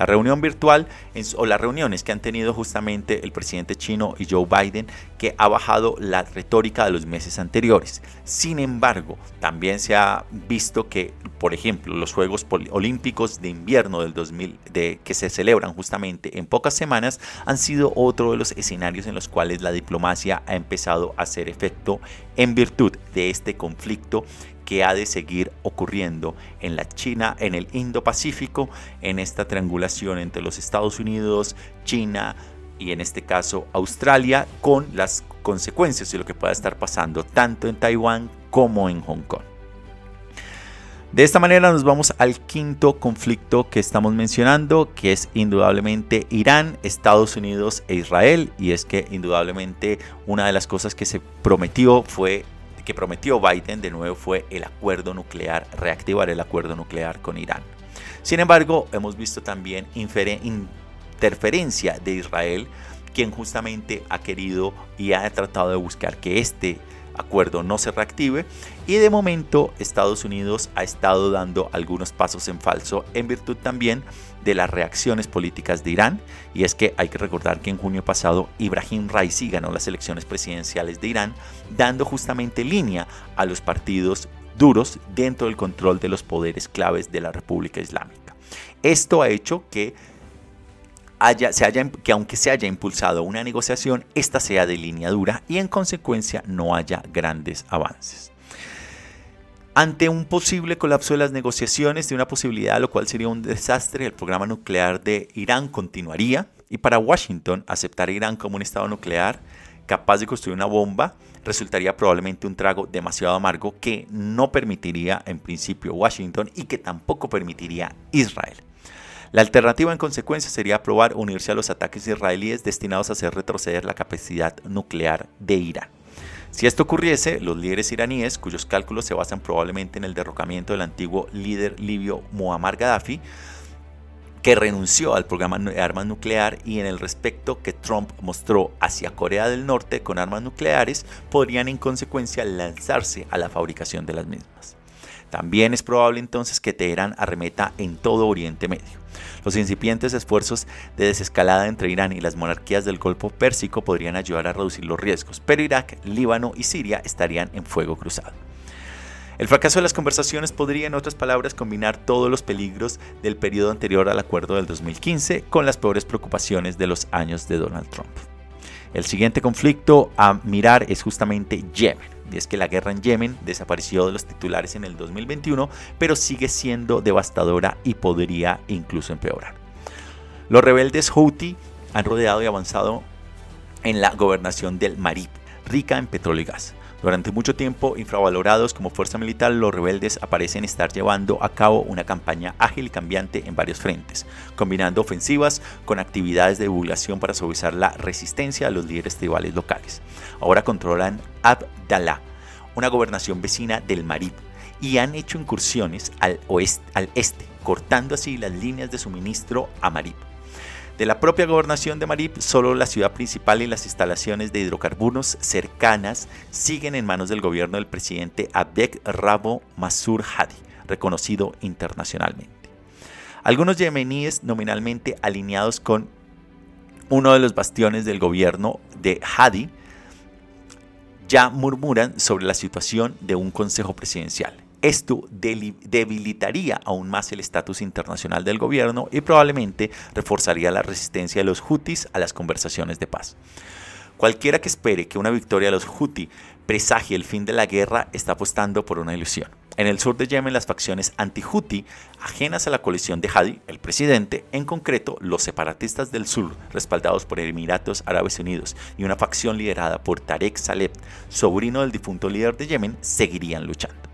La reunión virtual o las reuniones que han tenido justamente el presidente chino y Joe Biden que ha bajado la retórica de los meses anteriores. Sin embargo, también se ha visto que, por ejemplo, los Juegos Olímpicos de invierno del 2000 de, que se celebran justamente en pocas semanas han sido otro de los escenarios en los cuales la diplomacia ha empezado a hacer efecto en virtud de este conflicto que ha de seguir ocurriendo en la China, en el Indo-Pacífico, en esta triangulación entre los Estados Unidos, China y en este caso Australia, con las consecuencias de lo que pueda estar pasando tanto en Taiwán como en Hong Kong. De esta manera nos vamos al quinto conflicto que estamos mencionando, que es indudablemente Irán, Estados Unidos e Israel. Y es que indudablemente una de las cosas que se prometió fue que prometió Biden de nuevo fue el acuerdo nuclear, reactivar el acuerdo nuclear con Irán. Sin embargo, hemos visto también interferencia de Israel, quien justamente ha querido y ha tratado de buscar que este acuerdo no se reactive y de momento Estados Unidos ha estado dando algunos pasos en falso en virtud también de las reacciones políticas de Irán y es que hay que recordar que en junio pasado Ibrahim Raisi ganó las elecciones presidenciales de Irán dando justamente línea a los partidos duros dentro del control de los poderes claves de la República Islámica. Esto ha hecho que haya, se haya, que aunque se haya impulsado una negociación, esta sea de línea dura y en consecuencia no haya grandes avances. Ante un posible colapso de las negociaciones, de una posibilidad, lo cual sería un desastre, el programa nuclear de Irán continuaría y para Washington aceptar Irán como un estado nuclear capaz de construir una bomba resultaría probablemente un trago demasiado amargo que no permitiría en principio Washington y que tampoco permitiría Israel. La alternativa en consecuencia sería aprobar unirse a los ataques israelíes destinados a hacer retroceder la capacidad nuclear de Irán. Si esto ocurriese, los líderes iraníes, cuyos cálculos se basan probablemente en el derrocamiento del antiguo líder libio Muammar Gaddafi, que renunció al programa de armas nuclear y en el respecto que Trump mostró hacia Corea del Norte con armas nucleares, podrían en consecuencia lanzarse a la fabricación de las mismas. También es probable entonces que Teherán arremeta en todo Oriente Medio. Los incipientes esfuerzos de desescalada entre Irán y las monarquías del Golfo Pérsico podrían ayudar a reducir los riesgos, pero Irak, Líbano y Siria estarían en fuego cruzado. El fracaso de las conversaciones podría, en otras palabras, combinar todos los peligros del periodo anterior al acuerdo del 2015 con las peores preocupaciones de los años de Donald Trump. El siguiente conflicto a mirar es justamente Yemen y es que la guerra en Yemen desapareció de los titulares en el 2021, pero sigue siendo devastadora y podría incluso empeorar. Los rebeldes Houthi han rodeado y avanzado en la gobernación del Marib, rica en petróleo y gas. Durante mucho tiempo infravalorados como fuerza militar, los rebeldes aparecen estar llevando a cabo una campaña ágil y cambiante en varios frentes, combinando ofensivas con actividades de divulgación para suavizar la resistencia a los líderes tribales locales. Ahora controlan Abdallah, una gobernación vecina del Marib, y han hecho incursiones al, oeste, al este, cortando así las líneas de suministro a Marib. De la propia gobernación de Marib, solo la ciudad principal y las instalaciones de hidrocarburos cercanas siguen en manos del gobierno del presidente Abdel Rabo Masur Hadi, reconocido internacionalmente. Algunos yemeníes nominalmente alineados con uno de los bastiones del gobierno de Hadi ya murmuran sobre la situación de un consejo presidencial. Esto debilitaría aún más el estatus internacional del gobierno y probablemente reforzaría la resistencia de los hutis a las conversaciones de paz. Cualquiera que espere que una victoria de los Houthi presagie el fin de la guerra está apostando por una ilusión. En el sur de Yemen, las facciones anti-Houthi, ajenas a la coalición de Hadi, el presidente, en concreto los separatistas del sur, respaldados por Emiratos Árabes Unidos y una facción liderada por Tarek Saleh, sobrino del difunto líder de Yemen, seguirían luchando.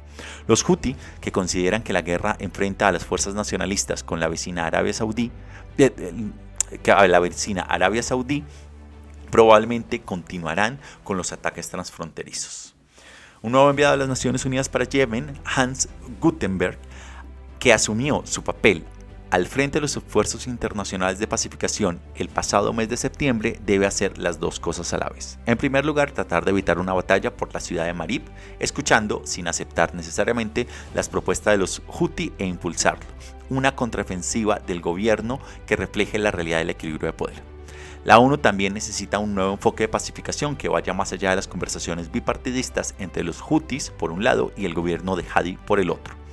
Los Houthi, que consideran que la guerra enfrenta a las fuerzas nacionalistas con la vecina Arabia Saudí, eh, eh, la vecina Arabia Saudí, probablemente continuarán con los ataques transfronterizos. Un nuevo enviado de las Naciones Unidas para Yemen, Hans Gutenberg, que asumió su papel al frente de los esfuerzos internacionales de pacificación el pasado mes de septiembre, debe hacer las dos cosas a la vez. En primer lugar, tratar de evitar una batalla por la ciudad de Marib, escuchando, sin aceptar necesariamente, las propuestas de los Houthi e impulsarlo. Una contraofensiva del gobierno que refleje la realidad del equilibrio de poder. La ONU también necesita un nuevo enfoque de pacificación que vaya más allá de las conversaciones bipartidistas entre los Houthis por un lado y el gobierno de Hadi por el otro.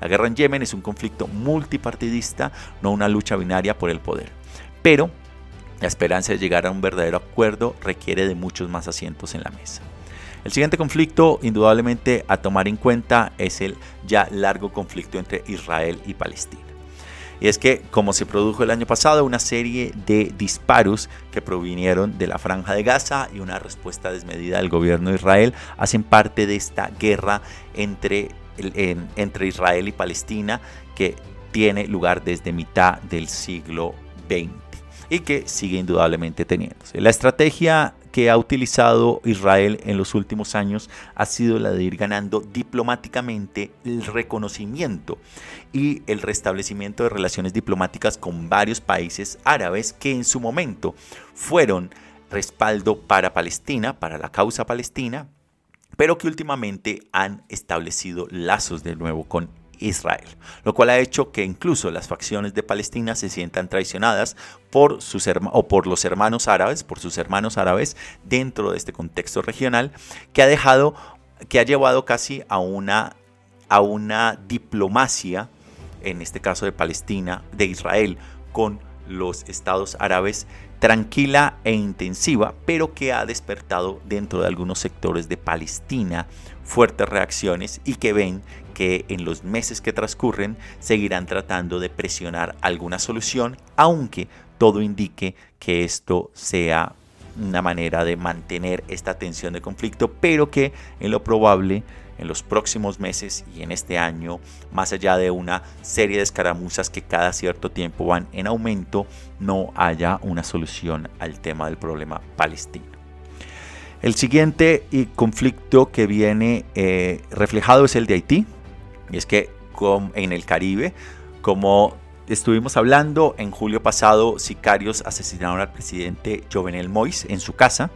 La guerra en Yemen es un conflicto multipartidista, no una lucha binaria por el poder. Pero la esperanza de llegar a un verdadero acuerdo requiere de muchos más asientos en la mesa. El siguiente conflicto, indudablemente a tomar en cuenta, es el ya largo conflicto entre Israel y Palestina. Y es que, como se produjo el año pasado, una serie de disparos que provinieron de la franja de Gaza y una respuesta desmedida del gobierno de Israel hacen parte de esta guerra entre, en, entre Israel y Palestina que tiene lugar desde mitad del siglo XX y que sigue indudablemente teniéndose. La estrategia que ha utilizado Israel en los últimos años ha sido la de ir ganando diplomáticamente el reconocimiento y el restablecimiento de relaciones diplomáticas con varios países árabes que en su momento fueron respaldo para Palestina, para la causa palestina, pero que últimamente han establecido lazos de nuevo con Israel, lo cual ha hecho que incluso las facciones de Palestina se sientan traicionadas por sus o por los hermanos árabes, por sus hermanos árabes dentro de este contexto regional que ha dejado que ha llevado casi a una a una diplomacia en este caso de Palestina, de Israel con los estados árabes tranquila e intensiva, pero que ha despertado dentro de algunos sectores de Palestina fuertes reacciones y que ven que en los meses que transcurren seguirán tratando de presionar alguna solución, aunque todo indique que esto sea una manera de mantener esta tensión de conflicto, pero que en lo probable en los próximos meses y en este año, más allá de una serie de escaramuzas que cada cierto tiempo van en aumento, no haya una solución al tema del problema palestino. El siguiente conflicto que viene eh, reflejado es el de Haití, y es que en el Caribe, como estuvimos hablando, en julio pasado sicarios asesinaron al presidente Jovenel Moïse en su casa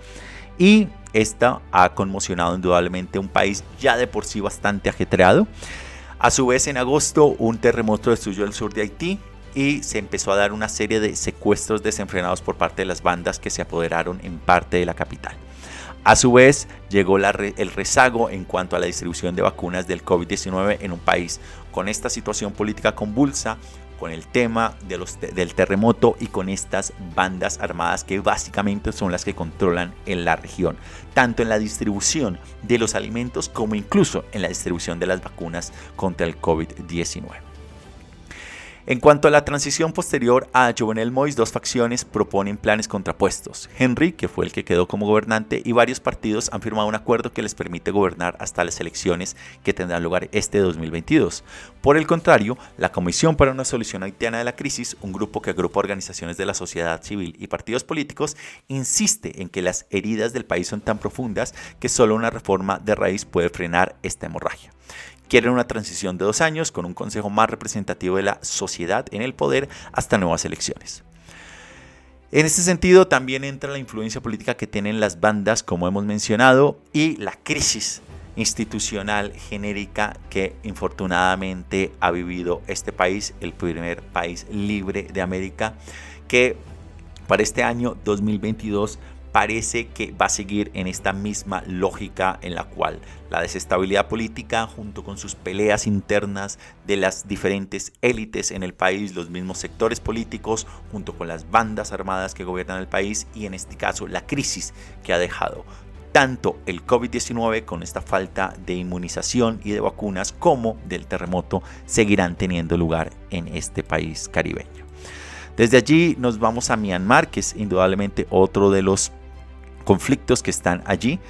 y esta ha conmocionado indudablemente un país ya de por sí bastante ajetreado. A su vez, en agosto, un terremoto destruyó el sur de Haití y se empezó a dar una serie de secuestros desenfrenados por parte de las bandas que se apoderaron en parte de la capital. A su vez, llegó el rezago en cuanto a la distribución de vacunas del COVID-19 en un país con esta situación política convulsa, con el tema de los, del terremoto y con estas bandas armadas que básicamente son las que controlan en la región, tanto en la distribución de los alimentos como incluso en la distribución de las vacunas contra el COVID-19. En cuanto a la transición posterior a Jovenel Moïse, dos facciones proponen planes contrapuestos. Henry, que fue el que quedó como gobernante, y varios partidos han firmado un acuerdo que les permite gobernar hasta las elecciones que tendrán lugar este 2022. Por el contrario, la Comisión para una Solución Haitiana de la Crisis, un grupo que agrupa organizaciones de la sociedad civil y partidos políticos, insiste en que las heridas del país son tan profundas que solo una reforma de raíz puede frenar esta hemorragia. Quieren una transición de dos años con un consejo más representativo de la sociedad en el poder hasta nuevas elecciones. En este sentido también entra la influencia política que tienen las bandas, como hemos mencionado, y la crisis institucional genérica que infortunadamente ha vivido este país, el primer país libre de América, que para este año 2022 parece que va a seguir en esta misma lógica en la cual la desestabilidad política junto con sus peleas internas de las diferentes élites en el país, los mismos sectores políticos, junto con las bandas armadas que gobiernan el país y en este caso la crisis que ha dejado tanto el COVID-19 con esta falta de inmunización y de vacunas como del terremoto seguirán teniendo lugar en este país caribeño. Desde allí nos vamos a Myanmar, que es indudablemente otro de los conflictos que están allí.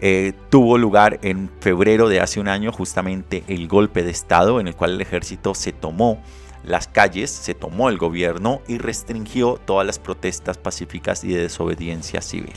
Eh, tuvo lugar en febrero de hace un año justamente el golpe de Estado en el cual el ejército se tomó las calles, se tomó el gobierno y restringió todas las protestas pacíficas y de desobediencia civil.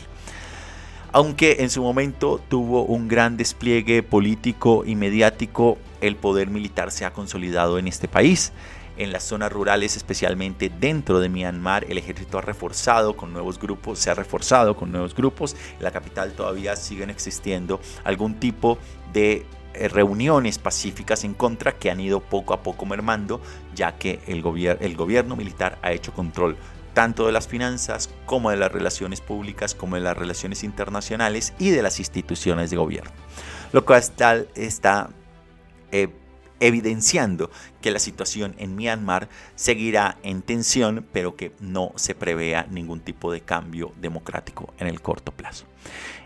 Aunque en su momento tuvo un gran despliegue político y mediático, el poder militar se ha consolidado en este país. En las zonas rurales, especialmente dentro de Myanmar, el ejército ha reforzado con nuevos grupos, se ha reforzado con nuevos grupos. En la capital todavía siguen existiendo algún tipo de eh, reuniones pacíficas en contra que han ido poco a poco mermando, ya que el, el gobierno militar ha hecho control tanto de las finanzas como de las relaciones públicas, como de las relaciones internacionales y de las instituciones de gobierno. Lo cual está, está eh, evidenciando que la situación en Myanmar seguirá en tensión, pero que no se prevea ningún tipo de cambio democrático en el corto plazo.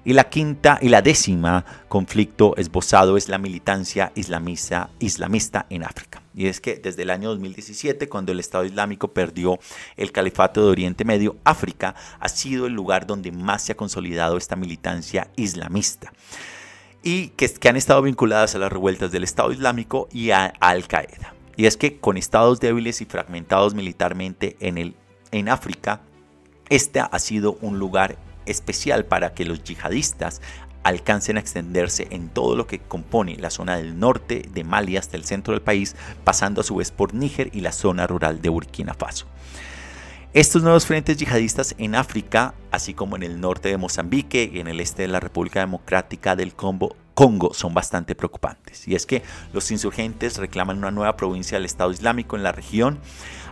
Y la quinta y la décima conflicto esbozado es la militancia islamista, islamista en África. Y es que desde el año 2017, cuando el Estado Islámico perdió el califato de Oriente Medio, África ha sido el lugar donde más se ha consolidado esta militancia islamista y que, han estado vinculadas a las revueltas del Estado Islámico y a Al Qaeda. Y es que con estados débiles y fragmentados militarmente en, el, en África, este ha sido un lugar especial para que los yihadistas alcancen a extenderse en todo lo que compone la zona del norte de Mali hasta el centro del país, pasando a su vez por Níger y la zona rural de Burkina Faso. Estos nuevos frentes yihadistas en África, así como en el norte de Mozambique y en el este de la República Democrática del Congo, son bastante preocupantes. Y es que los insurgentes reclaman una nueva provincia del Estado Islámico en la región.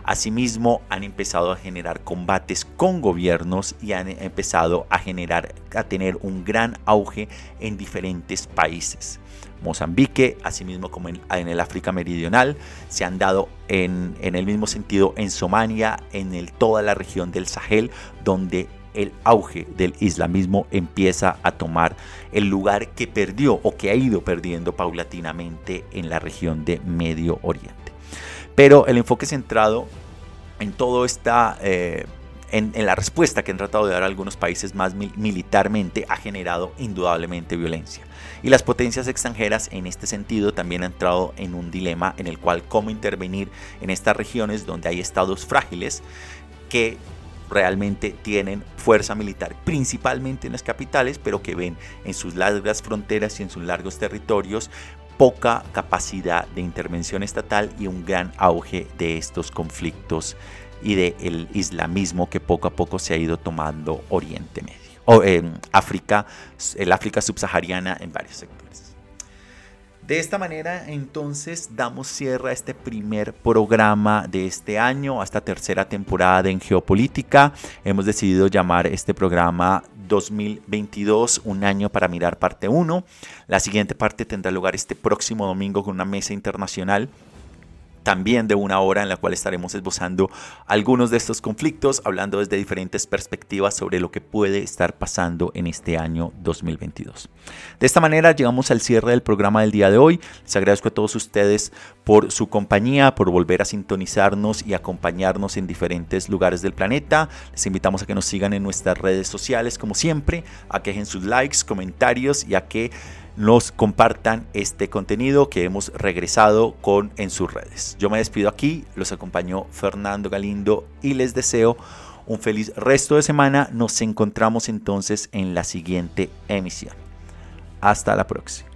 Asimismo, han empezado a generar combates con gobiernos y han empezado a generar, a tener un gran auge en diferentes países. Mozambique, asimismo como en, el África Meridional, se han dado en, el mismo sentido en Somalia, en toda la región del Sahel, donde el auge del islamismo empieza a tomar el lugar que perdió o que ha ido perdiendo paulatinamente en la región de Medio Oriente. Pero el enfoque centrado en todo esta... Eh, en, la respuesta que han tratado de dar algunos países más militarmente ha generado indudablemente violencia. Y las potencias extranjeras en este sentido también han entrado en un dilema en el cual cómo intervenir en estas regiones donde hay estados frágiles que realmente tienen fuerza militar, principalmente en las capitales, pero que ven en sus largas fronteras y en sus largos territorios poca capacidad de intervención estatal y un gran auge de estos conflictos y del islamismo que poco a poco se ha ido tomando Oriente Medio o en África, el África subsahariana en varios sectores. De esta manera, entonces, damos cierre a este primer programa de este año, a esta tercera temporada de En Geopolítica. Hemos decidido llamar este programa 2022, un año para mirar parte 1. La siguiente parte tendrá lugar este próximo domingo con una mesa internacional también de una hora en la cual estaremos esbozando algunos de estos conflictos, hablando desde diferentes perspectivas sobre lo que puede estar pasando en este año 2022. De esta manera llegamos al cierre del programa del día de hoy. Les agradezco a todos ustedes por su compañía, por volver a sintonizarnos y acompañarnos en diferentes lugares del planeta. Les invitamos a que nos sigan en nuestras redes sociales como siempre, a que dejen sus likes, comentarios y a que nos compartan este contenido que hemos regresado con en sus redes. Yo me despido aquí, los acompañó Fernando Galindo y les deseo un feliz resto de semana. Nos encontramos entonces en la siguiente emisión. Hasta la próxima.